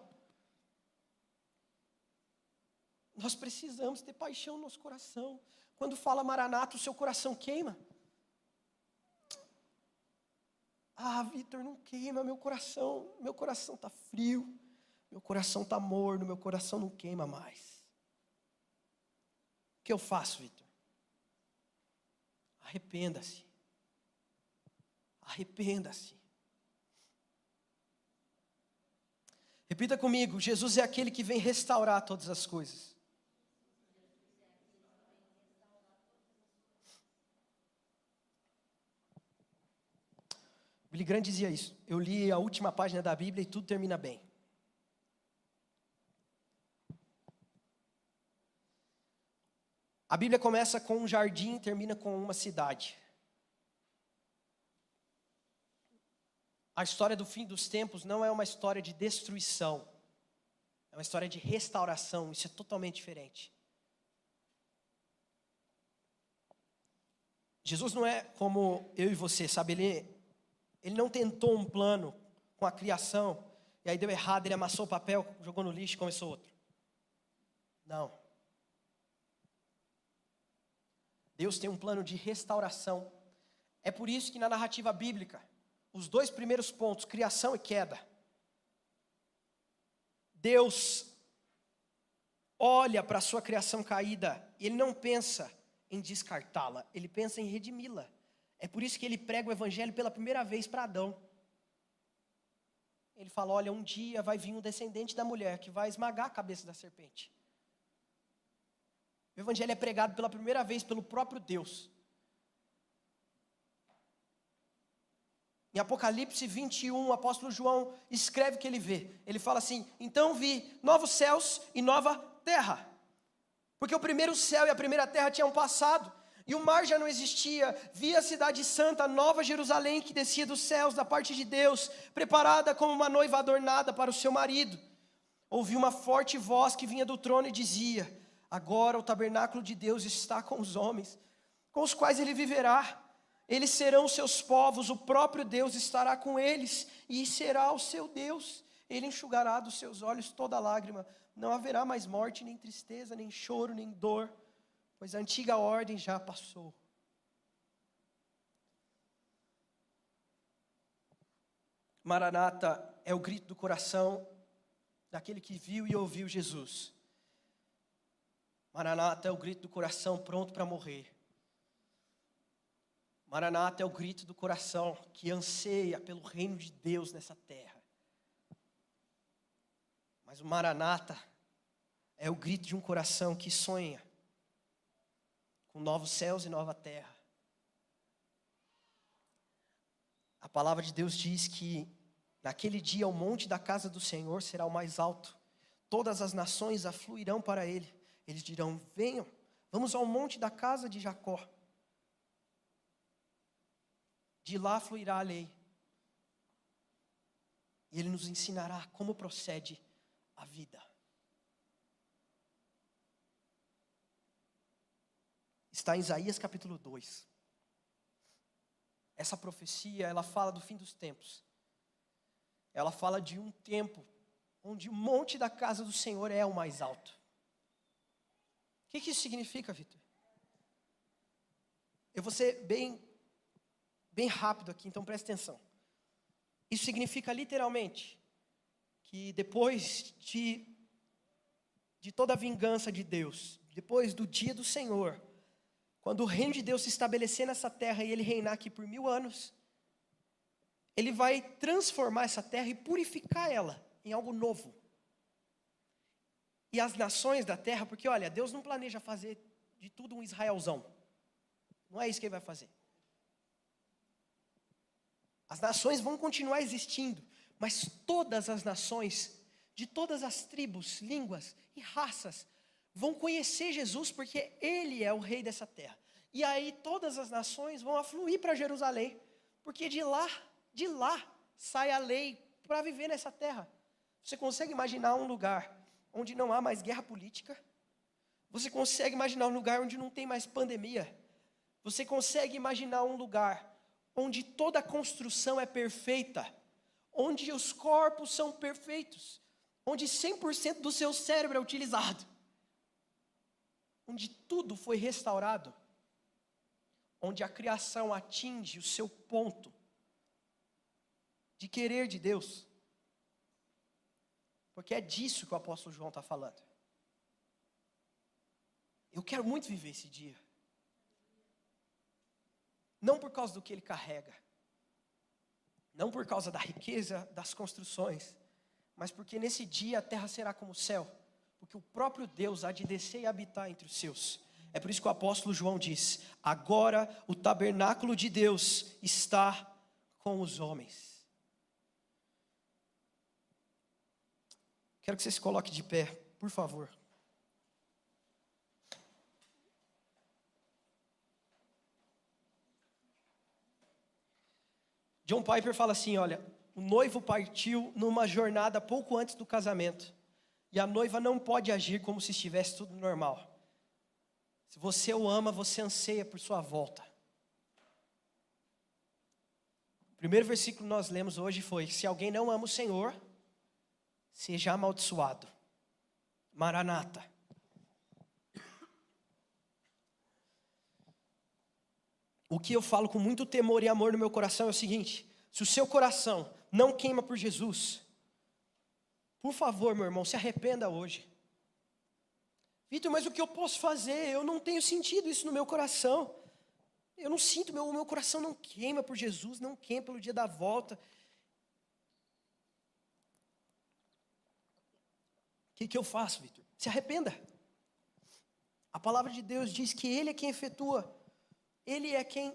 Nós precisamos ter paixão no nosso coração. Quando fala Maranata, o seu coração queima. Ah, Vitor, não queima meu coração. Meu coração está frio. Meu coração está morno. Meu coração não queima mais. O que eu faço, Vitor? Arrependa-se. Arrependa-se. Repita comigo: Jesus é aquele que vem restaurar todas as coisas. Billy Graham dizia isso. Eu li a última página da Bíblia e tudo termina bem. A Bíblia começa com um jardim e termina com uma cidade. A história do fim dos tempos não é uma história de destruição, é uma história de restauração, isso é totalmente diferente. Jesus não é como eu e você, sabe? Ele, ele não tentou um plano com a criação, e aí deu errado, ele amassou o papel, jogou no lixo e começou outro. Não. Deus tem um plano de restauração. É por isso que na narrativa bíblica, os dois primeiros pontos, criação e queda. Deus olha para a sua criação caída e ele não pensa em descartá-la, ele pensa em redimi-la. É por isso que ele prega o evangelho pela primeira vez para Adão. Ele fala: Olha, um dia vai vir um descendente da mulher que vai esmagar a cabeça da serpente. O evangelho é pregado pela primeira vez pelo próprio Deus. Em Apocalipse 21, o apóstolo João escreve o que ele vê. Ele fala assim: Então vi novos céus e nova terra. Porque o primeiro céu e a primeira terra tinham passado, e o mar já não existia. Vi a cidade santa, Nova Jerusalém, que descia dos céus da parte de Deus, preparada como uma noiva adornada para o seu marido. Ouvi uma forte voz que vinha do trono e dizia: Agora o tabernáculo de Deus está com os homens, com os quais ele viverá eles serão seus povos, o próprio Deus estará com eles e será o seu Deus. Ele enxugará dos seus olhos toda lágrima. Não haverá mais morte, nem tristeza, nem choro, nem dor, pois a antiga ordem já passou. Maranata é o grito do coração daquele que viu e ouviu Jesus. Maranata é o grito do coração pronto para morrer. Maranata é o grito do coração que anseia pelo reino de Deus nessa terra. Mas o Maranata é o grito de um coração que sonha com novos céus e nova terra. A palavra de Deus diz que naquele dia o monte da casa do Senhor será o mais alto. Todas as nações afluirão para ele. Eles dirão: Venham, vamos ao monte da casa de Jacó. De lá fluirá a lei. E ele nos ensinará como procede a vida. Está em Isaías capítulo 2. Essa profecia, ela fala do fim dos tempos. Ela fala de um tempo onde o monte da casa do Senhor é o mais alto. O que, que isso significa, Vitor? Eu vou ser bem, bem rápido aqui, então preste atenção. Isso significa literalmente que depois de, de toda a vingança de Deus, depois do dia do Senhor, quando o reino de Deus se estabelecer nessa terra e ele reinar aqui por mil anos, ele vai transformar essa terra e purificar ela em algo novo. E as nações da terra, porque olha, Deus não planeja fazer de tudo um Israelzão. Não é isso que ele vai fazer. As nações vão continuar existindo, mas todas as nações, de todas as tribos, línguas e raças, vão conhecer Jesus porque ele é o rei dessa terra. E aí todas as nações vão afluir para Jerusalém, porque de lá, de lá sai a lei para viver nessa terra. Você consegue imaginar um lugar onde não há mais guerra política? Você consegue imaginar um lugar onde não tem mais pandemia? Você consegue imaginar um lugar onde toda a construção é perfeita? Onde os corpos são perfeitos? Onde 100% do seu cérebro é utilizado? onde tudo foi restaurado, onde a criação atinge o seu ponto de querer de Deus. Porque é disso que o apóstolo João está falando. Eu quero muito viver esse dia. Não por causa do que ele carrega, não por causa da riqueza das construções, mas porque nesse dia a terra será como o céu porque o próprio Deus há de descer e habitar entre os seus. É por isso que o apóstolo João diz: agora o tabernáculo de Deus está com os homens. Quero que você se coloque de pé, por favor. John Piper fala assim: olha, o noivo partiu numa jornada pouco antes do casamento. E a noiva não pode agir como se estivesse tudo normal. Se você o ama, você anseia por sua volta. O primeiro versículo que nós lemos hoje foi: Se alguém não ama o Senhor, seja amaldiçoado. Maranata. O que eu falo com muito temor e amor no meu coração é o seguinte: se o seu coração não queima por Jesus, por favor, meu irmão, se arrependa hoje. Vitor, mas o que eu posso fazer? Eu não tenho sentido isso no meu coração. Eu não sinto, meu, meu coração não queima por Jesus, não queima pelo dia da volta. Que, que eu faço, Vitor? Se arrependa. A palavra de Deus diz que Ele é quem efetua, Ele é quem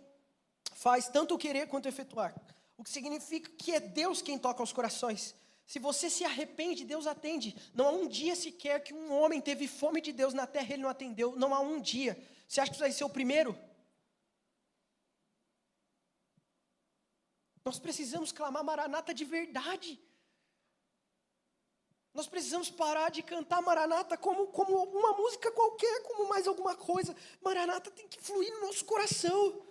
faz tanto querer quanto efetuar. O que significa que é Deus quem toca os corações. Se você se arrepende, Deus atende. Não há um dia sequer que um homem teve fome de Deus na terra e ele não atendeu. Não há um dia. Você acha que isso vai ser o primeiro? Nós precisamos clamar Maranata de verdade. Nós precisamos parar de cantar Maranata como, como uma música qualquer, como mais alguma coisa. Maranata tem que fluir no nosso coração.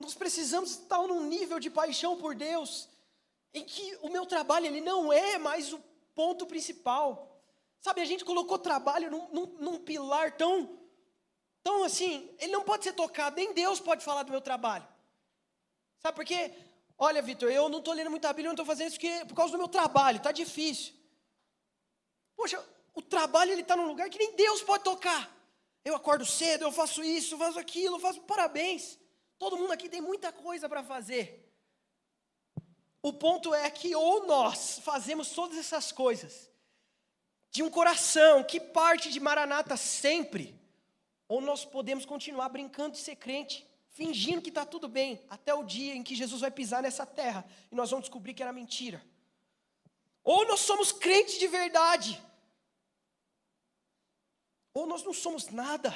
Nós precisamos estar num nível de paixão por Deus, em que o meu trabalho ele não é mais o ponto principal. Sabe, a gente colocou trabalho num, num, num pilar tão, tão assim, ele não pode ser tocado, nem Deus pode falar do meu trabalho. Sabe por quê? Olha, Vitor, eu não estou lendo muita Bíblia, eu não estou fazendo isso porque, por causa do meu trabalho, está difícil. Poxa, o trabalho ele está num lugar que nem Deus pode tocar. Eu acordo cedo, eu faço isso, faço aquilo, faço parabéns. Todo mundo aqui tem muita coisa para fazer. O ponto é que ou nós fazemos todas essas coisas de um coração que parte de Maranata sempre, ou nós podemos continuar brincando de ser crente, fingindo que está tudo bem, até o dia em que Jesus vai pisar nessa terra e nós vamos descobrir que era mentira. Ou nós somos crentes de verdade, ou nós não somos nada,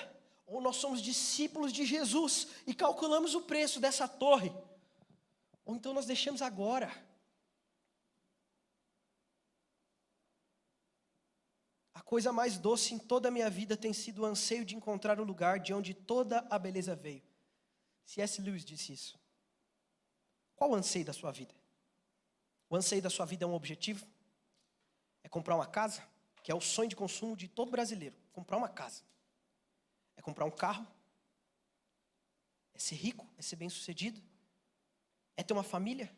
ou nós somos discípulos de Jesus e calculamos o preço dessa torre, ou então nós deixamos agora. A coisa mais doce em toda a minha vida tem sido o anseio de encontrar o lugar de onde toda a beleza veio. C.S. Lewis disse isso. Qual o anseio da sua vida? O anseio da sua vida é um objetivo? É comprar uma casa? Que é o sonho de consumo de todo brasileiro. Comprar uma casa. É comprar um carro? É ser rico? É ser bem sucedido? É ter uma família?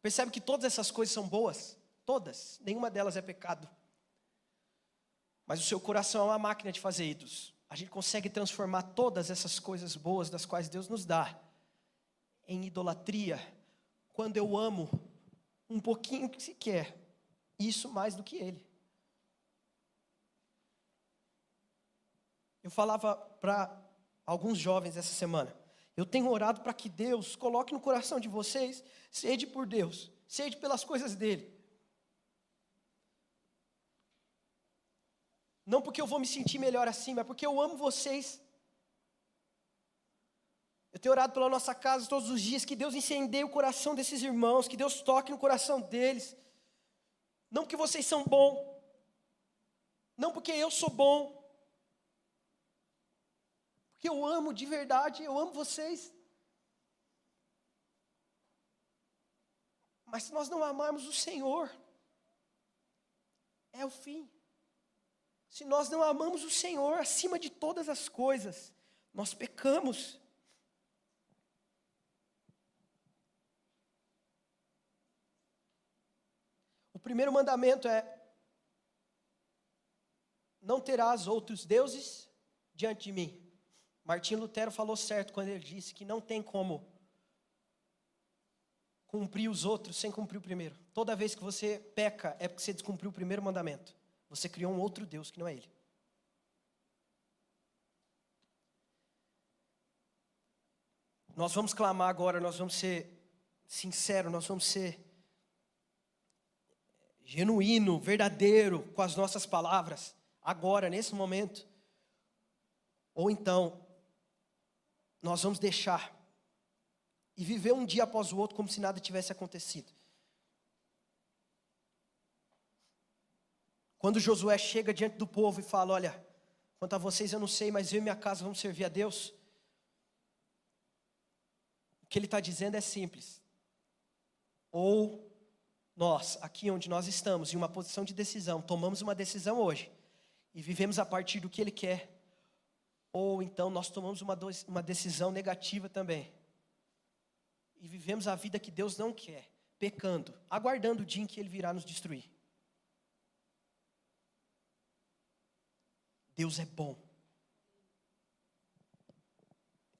Percebe que todas essas coisas são boas? Todas. Nenhuma delas é pecado. Mas o seu coração é uma máquina de fazer ídolos. A gente consegue transformar todas essas coisas boas das quais Deus nos dá em idolatria quando eu amo um pouquinho que se quer isso mais do que Ele. Eu falava para alguns jovens essa semana. Eu tenho orado para que Deus coloque no coração de vocês sede por Deus, sede pelas coisas dele. Não porque eu vou me sentir melhor assim, mas porque eu amo vocês. Eu tenho orado pela nossa casa todos os dias, que Deus incendeie o coração desses irmãos, que Deus toque no coração deles. Não porque vocês são bons, não porque eu sou bom, porque eu amo de verdade, eu amo vocês. Mas se nós não amarmos o Senhor, é o fim. Se nós não amamos o Senhor acima de todas as coisas, nós pecamos. O primeiro mandamento é: não terás outros deuses diante de mim. Martim Lutero falou certo quando ele disse que não tem como cumprir os outros sem cumprir o primeiro. Toda vez que você peca é porque você descumpriu o primeiro mandamento. Você criou um outro Deus que não é Ele. Nós vamos clamar agora, nós vamos ser sinceros, nós vamos ser genuíno, verdadeiro com as nossas palavras, agora, nesse momento. Ou então, nós vamos deixar e viver um dia após o outro como se nada tivesse acontecido. Quando Josué chega diante do povo e fala: Olha, quanto a vocês eu não sei, mas eu e minha casa vamos servir a Deus. O que ele está dizendo é simples. Ou nós, aqui onde nós estamos, em uma posição de decisão, tomamos uma decisão hoje e vivemos a partir do que ele quer, ou então nós tomamos uma, uma decisão negativa também e vivemos a vida que Deus não quer, pecando, aguardando o dia em que ele virá nos destruir. Deus é bom.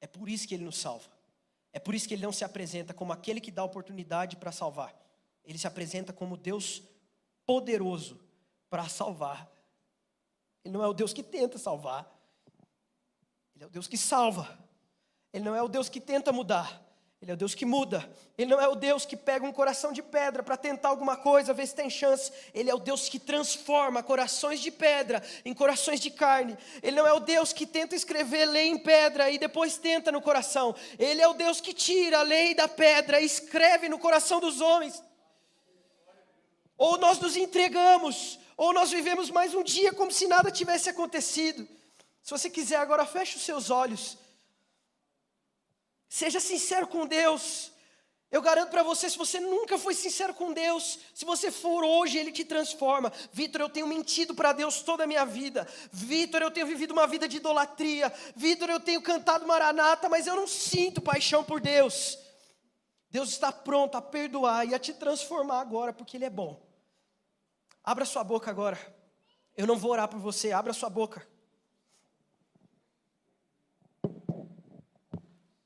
É por isso que Ele nos salva. É por isso que Ele não se apresenta como aquele que dá oportunidade para salvar. Ele se apresenta como Deus poderoso para salvar. Ele não é o Deus que tenta salvar. Ele é o Deus que salva. Ele não é o Deus que tenta mudar. Ele é o Deus que muda. Ele não é o Deus que pega um coração de pedra para tentar alguma coisa, ver se tem chance. Ele é o Deus que transforma corações de pedra em corações de carne. Ele não é o Deus que tenta escrever lei em pedra e depois tenta no coração. Ele é o Deus que tira a lei da pedra e escreve no coração dos homens. Ou nós nos entregamos, ou nós vivemos mais um dia como se nada tivesse acontecido. Se você quiser agora, feche os seus olhos. Seja sincero com Deus. Eu garanto para você, se você nunca foi sincero com Deus, se você for hoje, Ele te transforma. Vitor, eu tenho mentido para Deus toda a minha vida. Vitor, eu tenho vivido uma vida de idolatria. Vitor, eu tenho cantado maranata, mas eu não sinto paixão por Deus. Deus está pronto a perdoar e a te transformar agora, porque Ele é bom. Abra sua boca agora. Eu não vou orar por você, abra sua boca.